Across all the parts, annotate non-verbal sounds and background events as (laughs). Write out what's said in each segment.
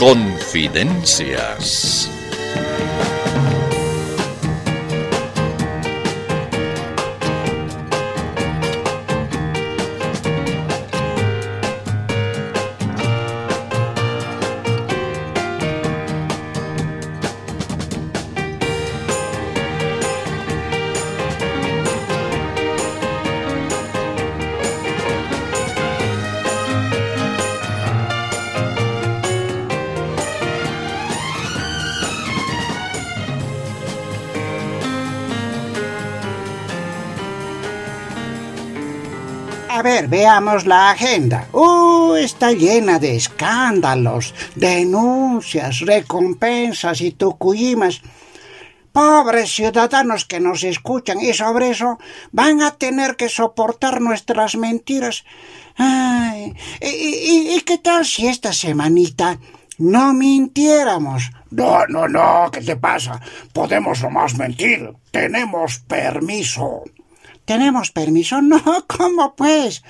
Confidencias. Veamos la agenda. Uh, está llena de escándalos, denuncias, recompensas y tucuyimas. Pobres ciudadanos que nos escuchan y sobre eso van a tener que soportar nuestras mentiras. Ay, ¿y, qué tal si esta semanita no mintiéramos? No, no, no, ¿qué te pasa? Podemos nomás mentir. Tenemos permiso. ¿Tenemos permiso? (laughs) No, ¿cómo pues?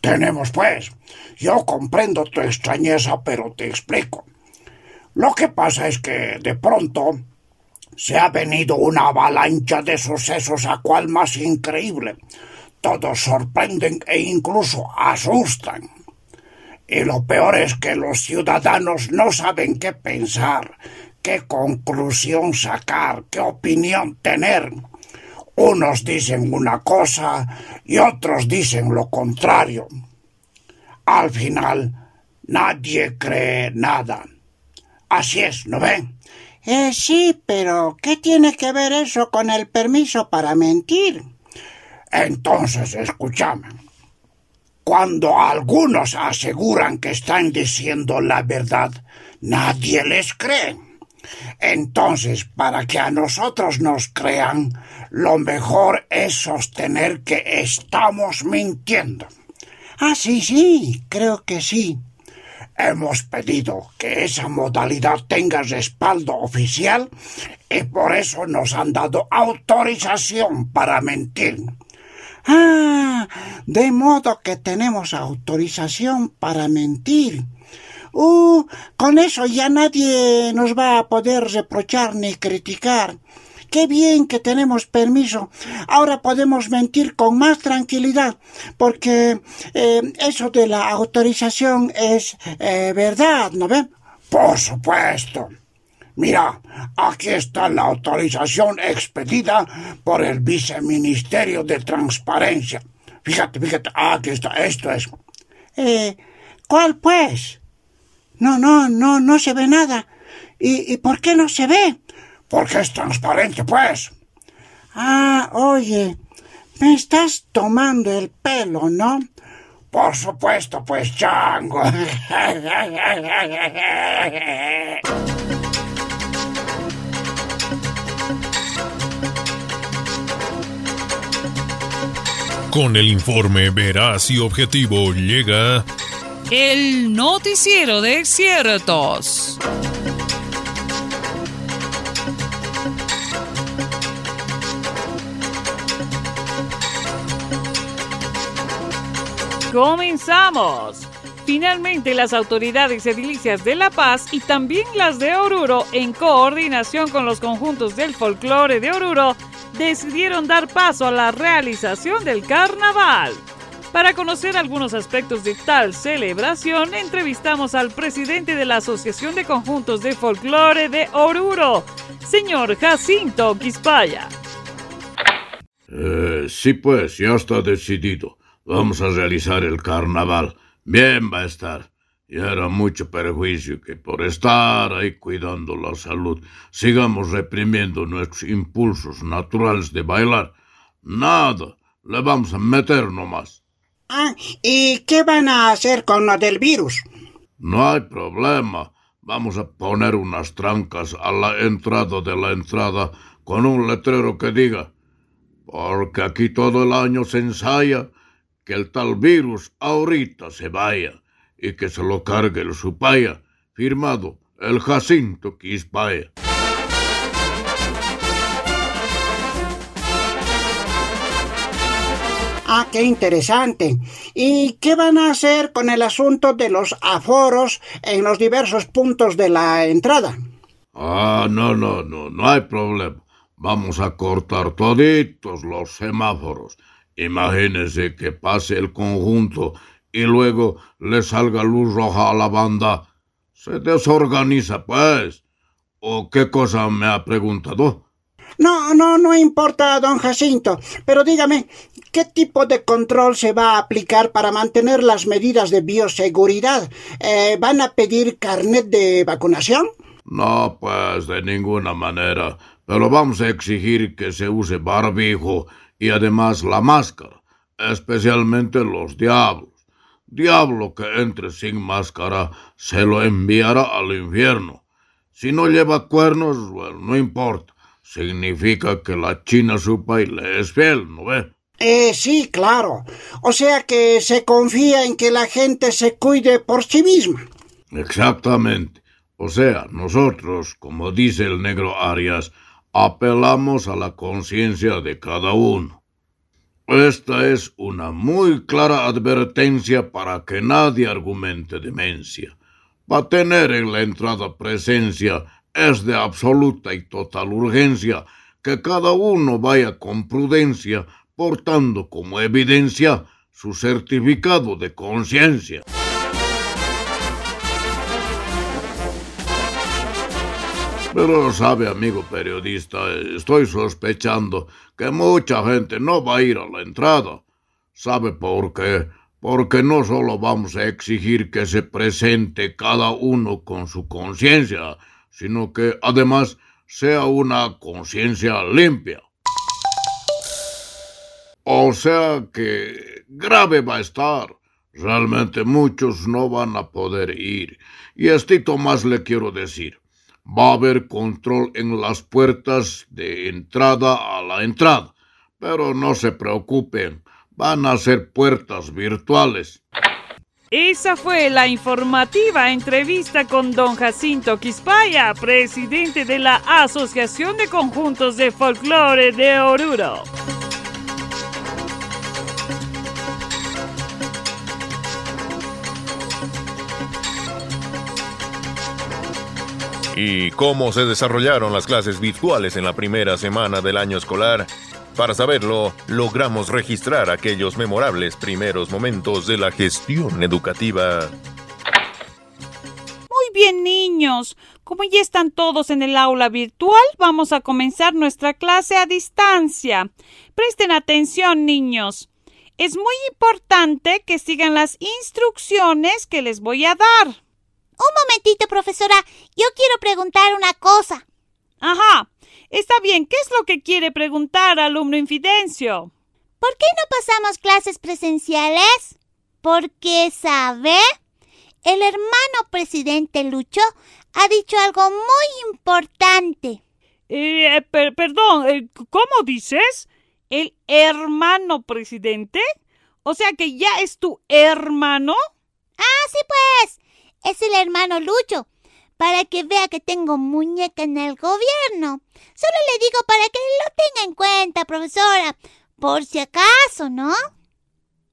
Tenemos pues. Yo comprendo tu extrañeza, pero te explico. Lo que pasa es que de pronto se ha venido una avalancha de sucesos a cual más increíble. Todos sorprenden e incluso asustan. Y lo peor es que los ciudadanos no saben qué pensar, qué conclusión sacar, qué opinión tener. Unos dicen una cosa y otros dicen lo contrario. Al final, nadie cree nada. Así es, ¿no ven? Eh, sí, pero ¿qué tiene que ver eso con el permiso para mentir? Entonces, escúchame. Cuando algunos aseguran que están diciendo la verdad, nadie les cree. Entonces, para que a nosotros nos crean, lo mejor es sostener que estamos mintiendo. Ah, sí, sí, creo que sí. Hemos pedido que esa modalidad tenga respaldo oficial y por eso nos han dado autorización para mentir. Ah, de modo que tenemos autorización para mentir. Uh, con eso ya nadie nos va a poder reprochar ni criticar. Qué bien que tenemos permiso. Ahora podemos mentir con más tranquilidad, porque eh, eso de la autorización es eh, verdad, ¿no ven? Por supuesto. Mira, aquí está la autorización expedida por el Viceministerio de Transparencia. Fíjate, fíjate, aquí está, esto es. Eh, ¿Cuál pues? No, no, no, no se ve nada. ¿Y, ¿Y por qué no se ve? Porque es transparente, pues. Ah, oye, me estás tomando el pelo, ¿no? Por supuesto, pues, chango. Con el informe veraz y objetivo llega el noticiero de ciertos. Comenzamos. Finalmente, las autoridades edilicias de La Paz y también las de Oruro, en coordinación con los conjuntos del folclore de Oruro, decidieron dar paso a la realización del carnaval. Para conocer algunos aspectos de tal celebración, entrevistamos al presidente de la Asociación de Conjuntos de Folclore de Oruro, señor Jacinto Quispaya. Eh, sí, pues, ya está decidido. Vamos a realizar el carnaval. Bien va a estar. Y era mucho perjuicio que por estar ahí cuidando la salud sigamos reprimiendo nuestros impulsos naturales de bailar. Nada, le vamos a meter nomás. Ah, ¿y qué van a hacer con lo del virus? No hay problema. Vamos a poner unas trancas a la entrada de la entrada con un letrero que diga, porque aquí todo el año se ensaya que el tal virus ahorita se vaya y que se lo cargue el supaya, firmado el Jacinto Quispaya. Ah, qué interesante. ¿Y qué van a hacer con el asunto de los aforos en los diversos puntos de la entrada? Ah, no, no, no, no hay problema. Vamos a cortar toditos los semáforos. Imagínese que pase el conjunto y luego le salga luz roja a la banda. Se desorganiza, pues. ¿O qué cosa me ha preguntado? No, no, no importa, don Jacinto. Pero dígame, ¿qué tipo de control se va a aplicar para mantener las medidas de bioseguridad? Eh, ¿Van a pedir carnet de vacunación? No, pues de ninguna manera. Pero vamos a exigir que se use barbijo y además la máscara, especialmente los diablos. Diablo que entre sin máscara se lo enviará al infierno. Si no lleva cuernos, bueno, no importa. Significa que la China supa y le es fiel, ¿no ve? Eh, sí, claro. O sea que se confía en que la gente se cuide por sí misma. Exactamente. O sea, nosotros, como dice el negro Arias, apelamos a la conciencia de cada uno. Esta es una muy clara advertencia para que nadie argumente demencia. Para tener en la entrada presencia es de absoluta y total urgencia que cada uno vaya con prudencia portando como evidencia su certificado de conciencia. Pero sabe, amigo periodista, estoy sospechando que mucha gente no va a ir a la entrada. ¿Sabe por qué? Porque no solo vamos a exigir que se presente cada uno con su conciencia, sino que además sea una conciencia limpia. O sea que grave va a estar. Realmente muchos no van a poder ir. Y esto más le quiero decir. Va a haber control en las puertas de entrada a la entrada. Pero no se preocupen, van a ser puertas virtuales. Esa fue la informativa entrevista con don Jacinto Quispaya, presidente de la Asociación de Conjuntos de Folclore de Oruro. ¿Y cómo se desarrollaron las clases virtuales en la primera semana del año escolar? Para saberlo, logramos registrar aquellos memorables primeros momentos de la gestión educativa. Muy bien, niños. Como ya están todos en el aula virtual, vamos a comenzar nuestra clase a distancia. Presten atención, niños. Es muy importante que sigan las instrucciones que les voy a dar. Un momentito, profesora. Yo quiero preguntar una cosa. Ajá. Está bien. ¿Qué es lo que quiere preguntar, alumno Infidencio? ¿Por qué no pasamos clases presenciales? Porque, ¿sabe? El hermano presidente Lucho ha dicho algo muy importante. Eh, perdón, eh, ¿cómo dices? ¿El hermano presidente? O sea que ya es tu hermano. Ah, sí, pues es el hermano Lucho, para que vea que tengo muñeca en el gobierno. Solo le digo para que lo tenga en cuenta, profesora, por si acaso, ¿no?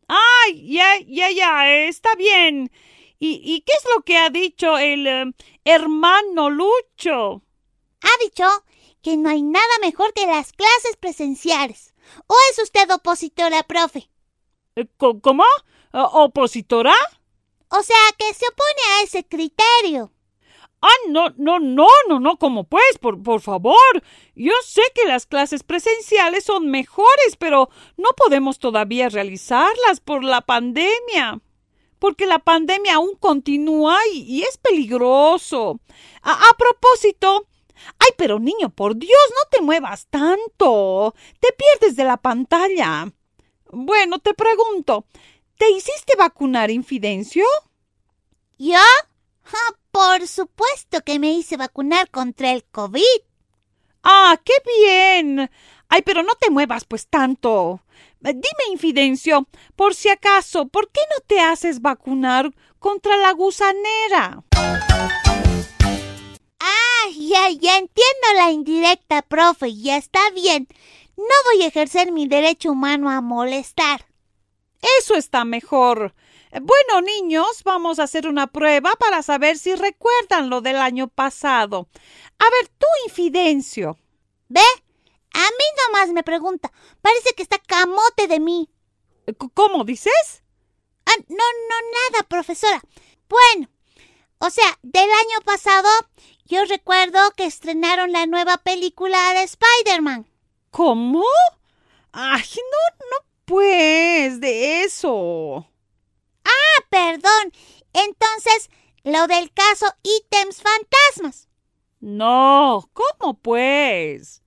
Ay, ya, ya, ya, está bien. ¿Y, qué es lo que ha dicho el eh, hermano Lucho? Ha dicho que no hay nada mejor que las clases presenciales. ¿O es usted opositora, profe? Eh, ¿Cómo? ¿Opositora? O sea, que se opone a ese criterio. Ah, no, no, no, no, no, ¿cómo pues? Por, por favor. Yo sé que las clases presenciales son mejores, pero no podemos todavía realizarlas por la pandemia. Porque la pandemia aún continúa y, es peligroso. A propósito, Ay, pero niño, por Dios, no te muevas tanto. Te pierdes de la pantalla. Bueno, te pregunto, ¿Te hiciste vacunar, Infidencio? ¿Yo? por supuesto que me hice vacunar contra el COVID. ¡Ah, qué bien! Ay, pero no te muevas pues tanto. Dime, Infidencio, por si acaso, ¿por qué no te haces vacunar contra la gusanera? Ah, ya, ya entiendo la indirecta, profe, ya está bien. No voy a ejercer mi derecho humano a molestar. Eso está mejor. Bueno, niños, vamos a hacer una prueba para saber si recuerdan lo del año pasado. A ver, tú, Infidencio. ¿Ve? A mí nomás me pregunta. Parece que está camote de mí. ¿Cómo dices? Ah, no, no, nada, profesora. Bueno, o sea, del año pasado yo recuerdo que estrenaron la nueva película de Spider-Man. ¿Cómo? Ay, no, no, pues, de eso. Ah, perdón. Entonces, lo del caso ítems fantasmas. No, ¿cómo pues?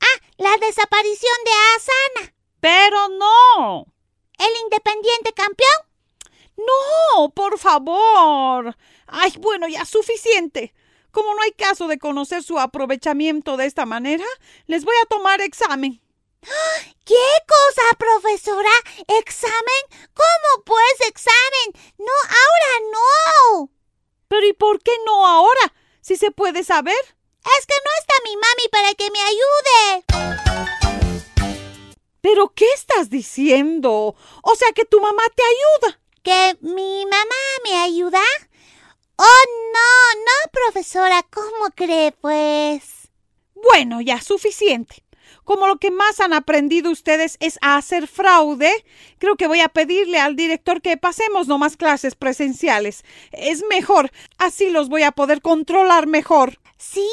Ah, la desaparición de Asana. Pero no. ¿El independiente campeón? No, por favor. Ay, bueno, ya suficiente. Como no hay caso de conocer su aprovechamiento de esta manera, les voy a tomar examen. ¿Qué cosa, profesora? ¿Examen? ¿Cómo pues examen? No, ahora no. Pero ¿y por qué no ahora? Si se puede saber. Es que no está mi mami para que me ayude. ¿Pero qué estás diciendo? O sea que tu mamá te ayuda. ¿Que mi mamá me ayuda? Oh, no, no, profesora. ¿Cómo cree, pues? Bueno, ya suficiente como lo que más han aprendido ustedes es a hacer fraude, creo que voy a pedirle al director que pasemos nomás clases presenciales. Es mejor, así los voy a poder controlar mejor. Sí,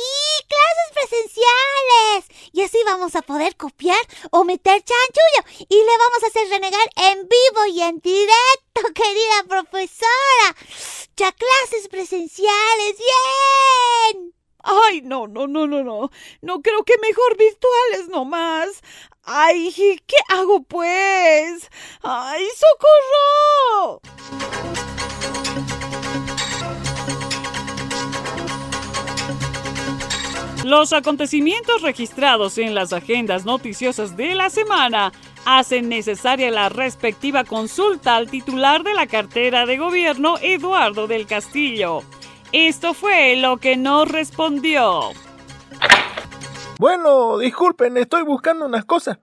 clases presenciales. Y así vamos a poder copiar o meter chanchullo. Y le vamos a hacer renegar en vivo y en directo, (laughs) querida profesora. Ya clases presenciales. ¡Bien! Ay, no, no, no, no, no. No creo que mejor virtuales nomás. Ay, ¿qué hago pues? Ay, socorro. Los acontecimientos registrados en las agendas noticiosas de la semana hacen necesaria la respectiva consulta al titular de la cartera de gobierno, Eduardo del Castillo. Esto fue lo que nos respondió. Bueno, disculpen, estoy buscando unas cosas.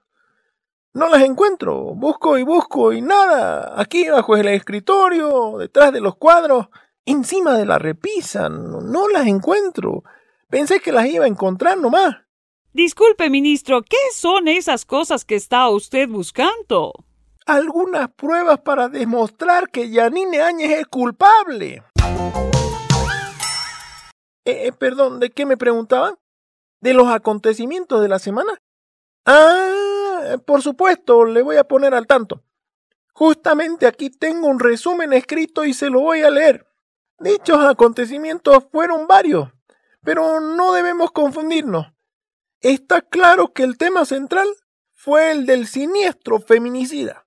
No las encuentro. Busco y busco y nada. Aquí bajo el escritorio, detrás de los cuadros, encima de la repisa. No, las encuentro. Pensé que las iba a encontrar nomás. Disculpe, ministro, ¿qué son esas cosas que está usted buscando? Algunas pruebas para demostrar que Yanine Áñez es culpable. Eh, eh, perdón, ¿de qué me preguntaban? ¿De los acontecimientos de la semana? Ah, por supuesto, le voy a poner al tanto. Justamente aquí tengo un resumen escrito y se lo voy a leer. Dichos acontecimientos fueron varios, pero no debemos confundirnos. Está claro que el tema central fue el del siniestro feminicida.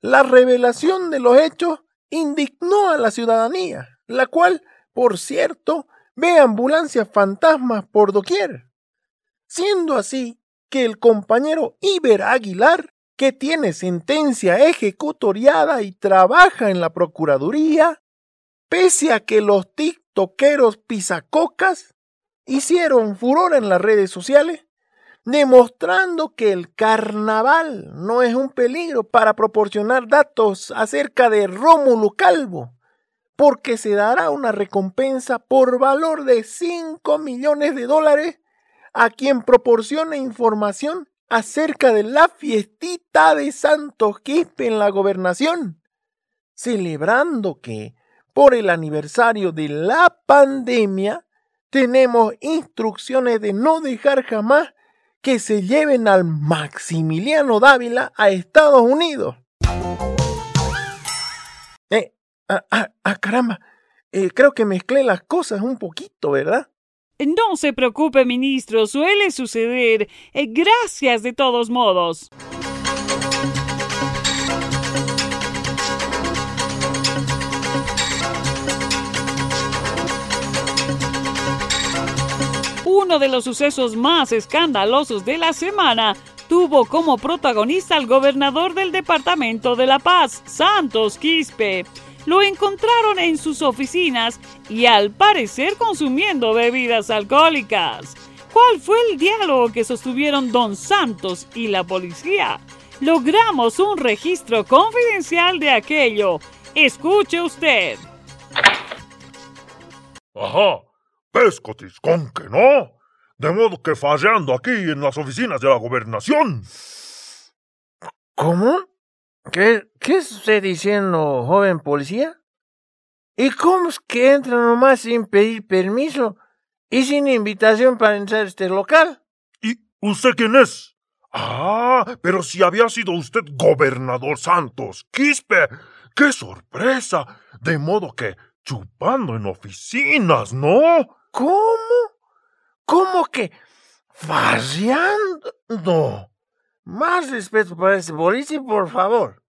La revelación de los hechos indignó a la ciudadanía, la cual, por cierto, ve ambulancias fantasmas por doquier. Siendo así que el compañero Iber Aguilar, que tiene sentencia ejecutoriada y trabaja en la Procuraduría, pese a que los tiktokeros pisacocas hicieron furor en las redes sociales, demostrando que el carnaval no es un peligro para proporcionar datos acerca de Rómulo Calvo, porque se dará una recompensa por valor de 5 millones de dólares a quien proporcione información acerca de la fiestita de Santos Quispe en la gobernación, celebrando que por el aniversario de la pandemia tenemos instrucciones de no dejar jamás que se lleven al Maximiliano Dávila a Estados Unidos. Eh, Ah, ah, ah caramba. Eh, creo que mezclé las cosas un poquito, ¿verdad? No se preocupe, ministro, suele suceder. Eh, gracias de todos modos. Uno de los sucesos más escandalosos de la semana tuvo como protagonista al gobernador del Departamento de La Paz, Santos Quispe lo encontraron en sus oficinas y al parecer consumiendo bebidas alcohólicas. ¿Cuál fue el diálogo que sostuvieron don Santos y la policía? logramos un registro confidencial de aquello. Escuche usted. Ajá, pescotis, con que no. De modo que fallando aquí en las oficinas de la gobernación. ¿Cómo? ¿Qué, qué está diciendo, joven policía? ¿Y cómo es que entra nomás sin pedir permiso y sin invitación para entrar a este local? ¿Y usted quién es? Ah, pero si había sido usted gobernador Santos, Quispe. ¡Qué sorpresa! De modo que chupando en oficinas, ¿no? ¿Cómo? ¿Cómo que farreando? Más respeto para ese boliche, por favor.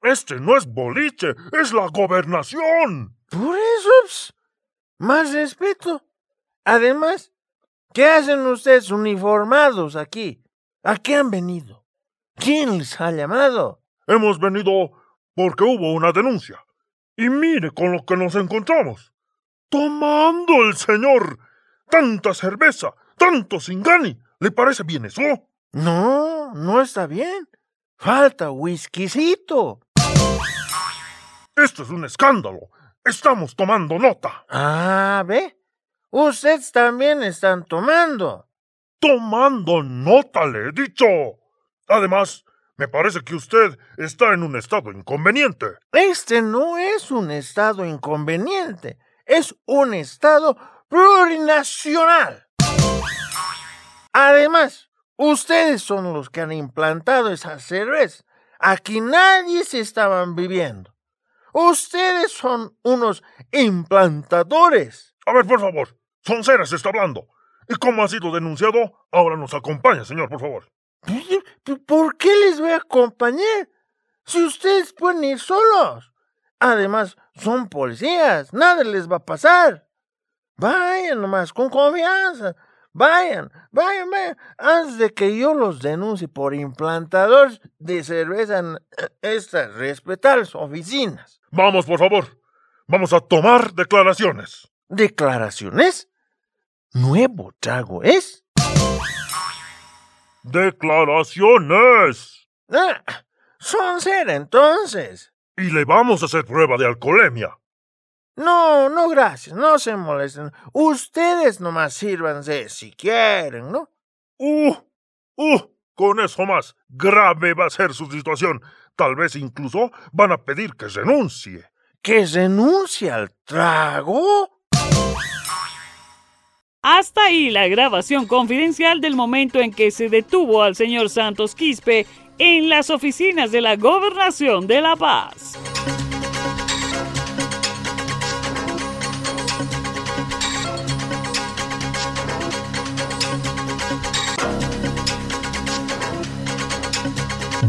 Este no es boliche, es la gobernación. Por eso, ps, más respeto. Además, ¿qué hacen ustedes uniformados aquí? ¿A qué han venido? ¿Quién les ha llamado? Hemos venido porque hubo una denuncia. Y mire con lo que nos encontramos. Tomando el señor tanta cerveza, tanto singani. ¿Le parece bien eso? No, no está bien. Falta whiskycito. Esto es un escándalo. Estamos tomando nota. Ah, ¿ve? Ustedes también están tomando. Tomando nota, le he dicho. Además, me parece que usted está en un estado inconveniente. Este no es un estado inconveniente. Es un estado plurinacional. Además, ustedes son los que han implantado esa cerveza. Aquí nadie se estaban viviendo. Ustedes son unos implantadores. A ver, por favor. Sonceras está hablando. ¿Y cómo ha sido denunciado? Ahora nos acompaña, señor, por favor. ¿Por qué les voy a acompañar? Si ustedes pueden ir solos. Además, son policías. Nada les va a pasar. Vayan nomás, con confianza. Vayan, vayan, vayan. Antes de que yo los denuncie por implantadores de cerveza en estas respetables oficinas. Vamos, por favor. Vamos a tomar declaraciones. ¿Declaraciones? ¿Nuevo trago es? Declaraciones. Ah, son ser entonces. Y le vamos a hacer prueba de alcoholemia. No, no, gracias, no se molesten. Ustedes nomás sírvanse si quieren, ¿no? Uh, uh, con eso más grave va a ser su situación. Tal vez incluso van a pedir que renuncie. ¿Que renuncie al trago? Hasta ahí la grabación confidencial del momento en que se detuvo al señor Santos Quispe en las oficinas de la Gobernación de La Paz.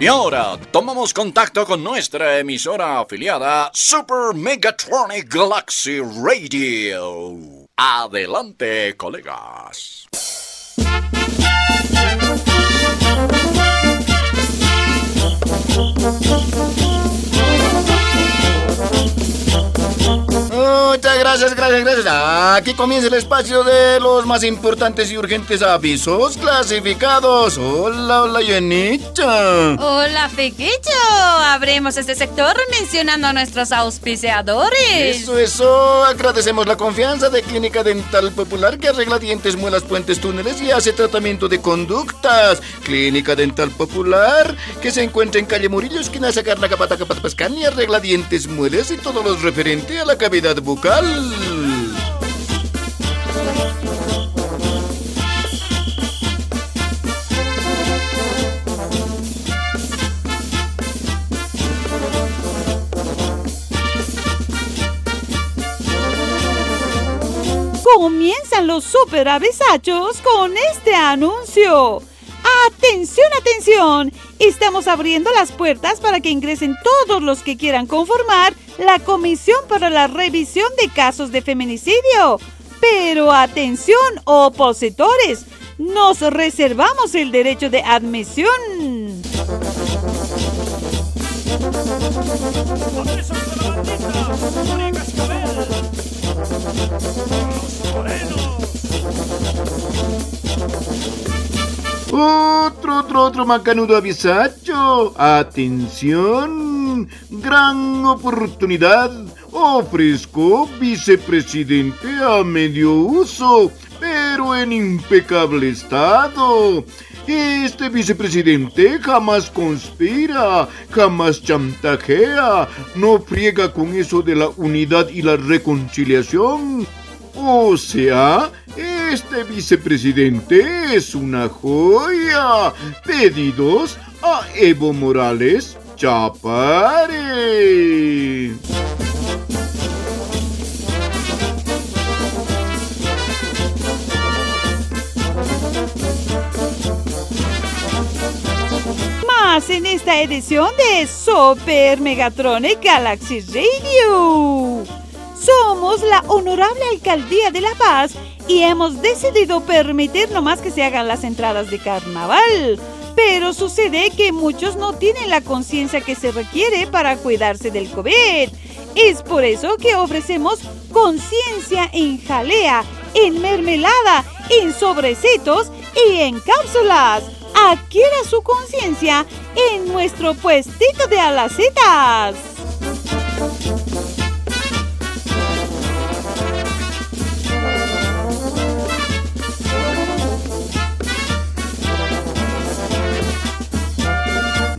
Y ahora tomamos contacto con nuestra emisora afiliada Super Megatronic Galaxy Radio. Adelante, colegas. Muchas gracias, gracias, gracias. Aquí comienza el espacio de los más importantes y urgentes avisos clasificados. Hola, hola, Yenita. Hola, Fequicho. Abrimos este sector mencionando a nuestros auspiciadores. Eso, eso. Agradecemos la confianza de Clínica Dental Popular que arregla dientes, muelas, puentes, túneles y hace tratamiento de conductas. Clínica Dental Popular que se encuentra en calle Murillo, esquina Sacar la Capata Capata y arregla dientes, muelas y todo lo referente a la cavidad bucal. Comienzan los super avisachos con este anuncio. ¡Atención, atención! Estamos abriendo las puertas para que ingresen todos los que quieran conformar la Comisión para la Revisión de Casos de Feminicidio. Pero atención, opositores, nos reservamos el derecho de admisión. Otro, otro, otro macanudo avisacho. Atención. Gran oportunidad. Ofrezco vicepresidente a medio uso, pero en impecable estado. Este vicepresidente jamás conspira, jamás chantajea, no friega con eso de la unidad y la reconciliación. O sea, este vicepresidente es una joya. Pedidos a Evo Morales Chapare. Más en esta edición de Super Megatronic Galaxy Radio. Somos la Honorable Alcaldía de La Paz y hemos decidido permitir nomás que se hagan las entradas de carnaval. Pero sucede que muchos no tienen la conciencia que se requiere para cuidarse del COVID. Es por eso que ofrecemos conciencia en jalea, en mermelada, en sobrecitos y en cápsulas. Adquiera su conciencia en nuestro puestito de alacetas.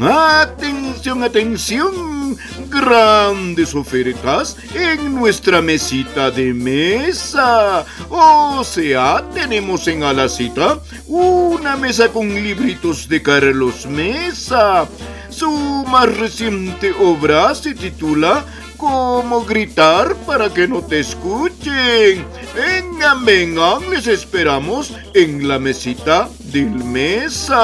Atención, atención. Grandes ofertas en nuestra mesita de mesa. O sea, tenemos en Alacita una mesa con libritos de Carlos Mesa. Su más reciente obra se titula Cómo gritar para que no te escuchen. Vengan, vengan, les esperamos en la mesita del mesa.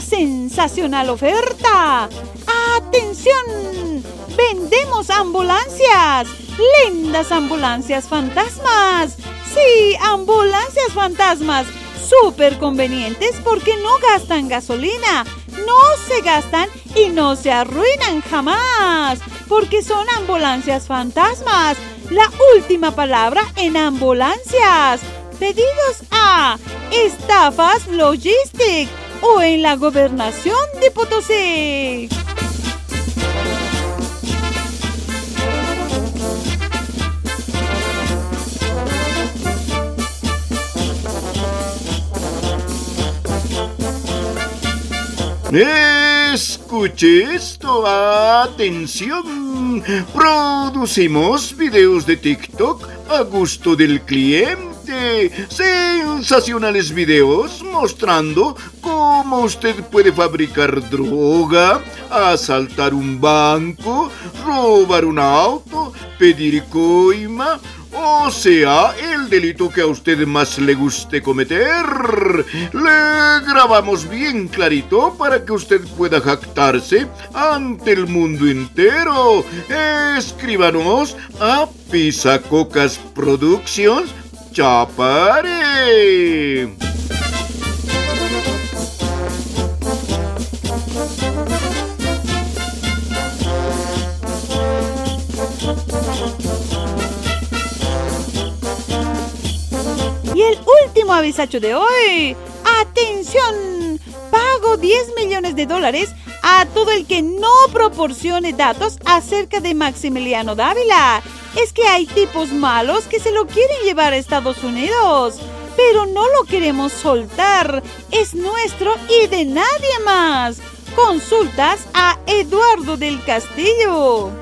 Sensacional oferta. ¡Atención! Vendemos ambulancias. Lindas ambulancias fantasmas. Sí, ambulancias fantasmas. Súper convenientes porque no gastan gasolina. No se gastan y no se arruinan jamás. Porque son ambulancias fantasmas. La última palabra en ambulancias. Pedidos a Estafas Logistic o en la gobernación de Potosí. Escuche esto, atención. Producimos videos de TikTok a gusto del cliente. Sensacionales videos mostrando cómo usted puede fabricar droga, asaltar un banco, robar un auto, pedir coima o sea, el delito que a usted más le guste cometer. Le grabamos bien clarito para que usted pueda jactarse ante el mundo entero. Escríbanos a Pisacocas Productions Chapare. Y el último avisacho de hoy. ¡Atención! Pago 10 millones de dólares a todo el que no proporcione datos acerca de Maximiliano Dávila. Es que hay tipos malos que se lo quieren llevar a Estados Unidos, pero no lo queremos soltar. Es nuestro y de nadie más. Consultas a Eduardo del Castillo.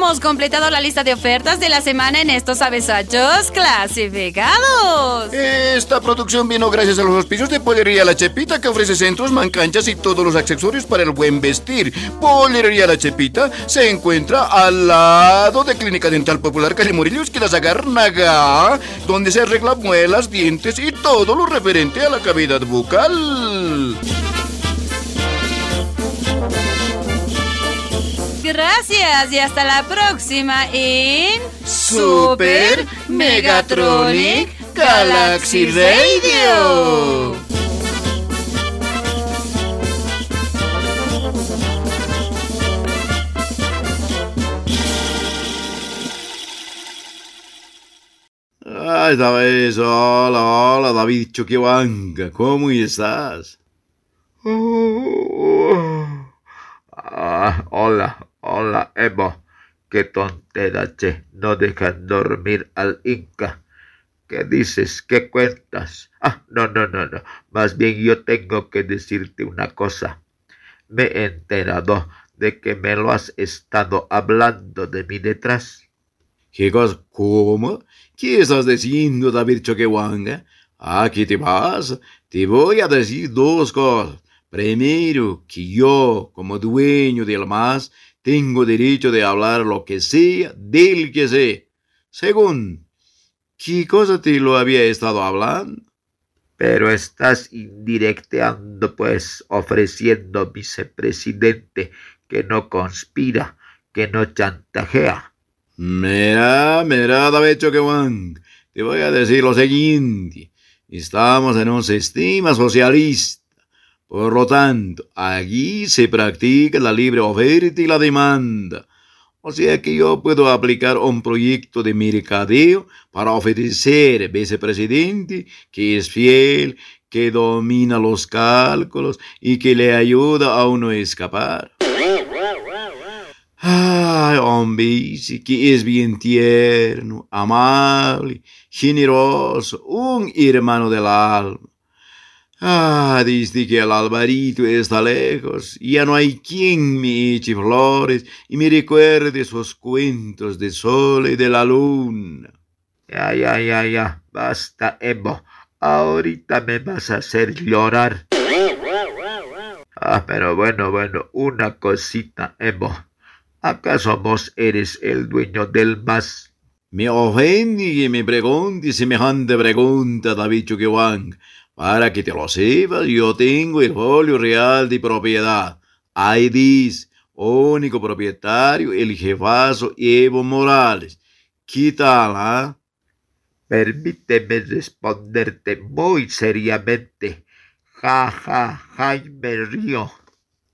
Hemos completado la lista de ofertas de la semana en estos avesachos clasificados. Esta producción vino gracias a los auspicios de Pollería La Chepita que ofrece centros, mancanchas y todos los accesorios para el buen vestir. Pollería La Chepita se encuentra al lado de Clínica Dental Popular Calle Morillos que las Naga, donde se arregla muelas, dientes y todo lo referente a la cavidad bucal. Gracias y hasta la próxima en Super Megatronic Galaxy Radio. Ay, David, hola, hola, David Choquehuanca, ¿cómo estás? Ah, hola, hola, Emo. Qué tontera. No dejan dormir al Inca. ¿Qué dices? ¿Qué cuentas? Ah, no, no, no, no. Más bien yo tengo que decirte una cosa. Me he enterado de que me lo has estado hablando de mí detrás. ¿Qué cosa? ¿Cómo? ¿Qué estás diciendo, David Choquehuanca? Aquí te vas. Te voy a decir dos cosas. Primero, que yo, como dueño del más, tengo derecho de hablar lo que sea del que sea. Segundo, ¿qué cosa te lo había estado hablando? Pero estás indirecteando, pues, ofreciendo vicepresidente que no conspira, que no chantajea. Mira, mira, David Choquehuanca, te voy a decir lo siguiente. Estamos en un sistema socialista. Por lo tanto, aquí se practica la libre oferta y la demanda. O sea que yo puedo aplicar un proyecto de mercadeo para ofrecer vicepresidente que es fiel, que domina los cálculos y que le ayuda a uno escapar. Ay, hombre, que es bien tierno, amable, generoso, un hermano del alma. Ah, dice que el Alvarito está lejos, ya no hay quien me eche flores y me recuerde sus cuentos de sol y de la luna. Ya, ya, ya, ya, basta, Emo. Ahorita me vas a hacer llorar. Ah, pero bueno, bueno, una cosita, Emo. ¿Acaso vos eres el dueño del más? Me ofende que me pregunte semejante pregunta, David Chuquewang. Para que te lo sepas, yo tengo el folio real de propiedad. Ahí dice, único propietario, el jefazo Evo Morales. ¿Qué tal, ah? Permíteme responderte muy seriamente. Ja, ja, Jaime Río.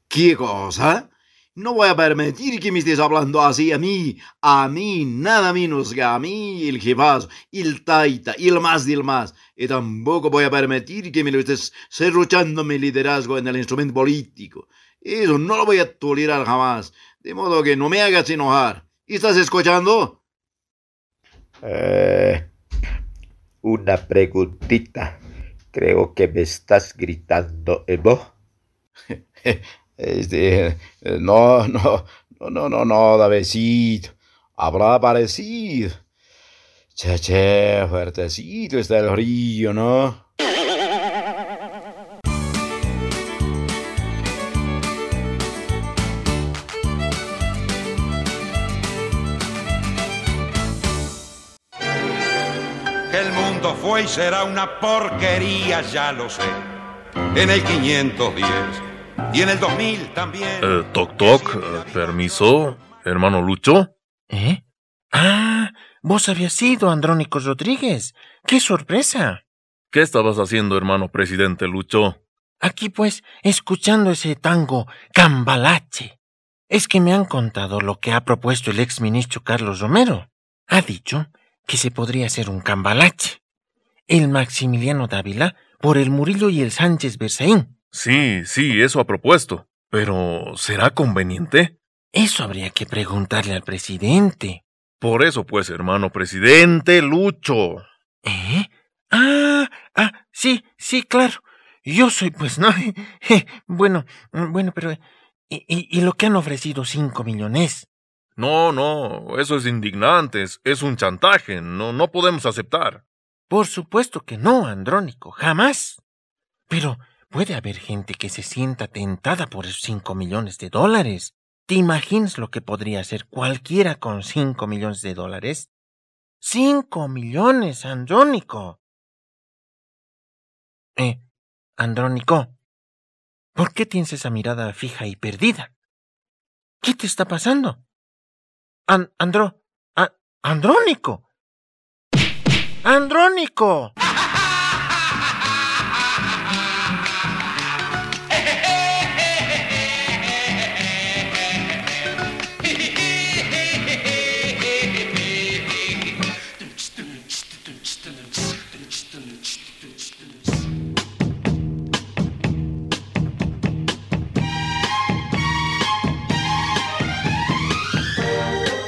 ¿Qué cosa? No voy a permitir que me estés hablando así a mí, a mí, nada menos que a mí, el jefazo, el taita, el más del más. Y tampoco voy a permitir que me lo estés serruchando mi liderazgo en el instrumento político. Eso no lo voy a tolerar jamás. De modo que no me hagas enojar. ¿Estás escuchando? Eh, una preguntita. Creo que me estás gritando, Evo. (laughs) Este, no, (laughs) no, no, no, no, no, Davidcito. Habrá parecido. Che, che, fuertecito está el río, ¿no? El mundo fue y será una porquería, ya lo sé. En el 510 y en el 2000 también. Eh, toc toc, eh, permiso, hermano Lucho. ¿Eh? Ah, vos habías sido Andrónico Rodríguez. ¡Qué sorpresa! ¿Qué estabas haciendo, hermano presidente Lucho? Aquí pues, escuchando ese tango cambalache. Es que me han contado lo que ha propuesto el ex ministro Carlos Romero. Ha dicho que se podría hacer un cambalache. El Maximiliano Dávila por el Murillo y el Sánchez Berzaín. Sí, sí, eso ha propuesto. Pero, ¿será conveniente? Eso habría que preguntarle al presidente. Por eso, pues, hermano presidente Lucho. ¿Eh? Ah, ah, sí, sí, claro. Yo soy, pues, no. (laughs) bueno, bueno, pero. ¿y, y, lo que han ofrecido cinco millones? No, no, eso es indignante, es, es un chantaje, no, no podemos aceptar. Por supuesto que no, Andrónico, jamás. Pero puede haber gente que se sienta tentada por esos cinco millones de dólares. ¿Te imaginas lo que podría hacer cualquiera con cinco millones de dólares? ¡Cinco millones, Andrónico! Eh, Andrónico, ¿por qué tienes esa mirada fija y perdida? ¿Qué te está pasando? An Andro... Andrónico. Andrónico.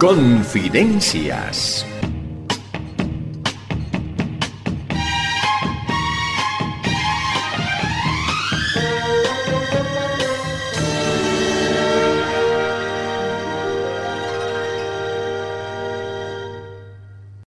Confidencias.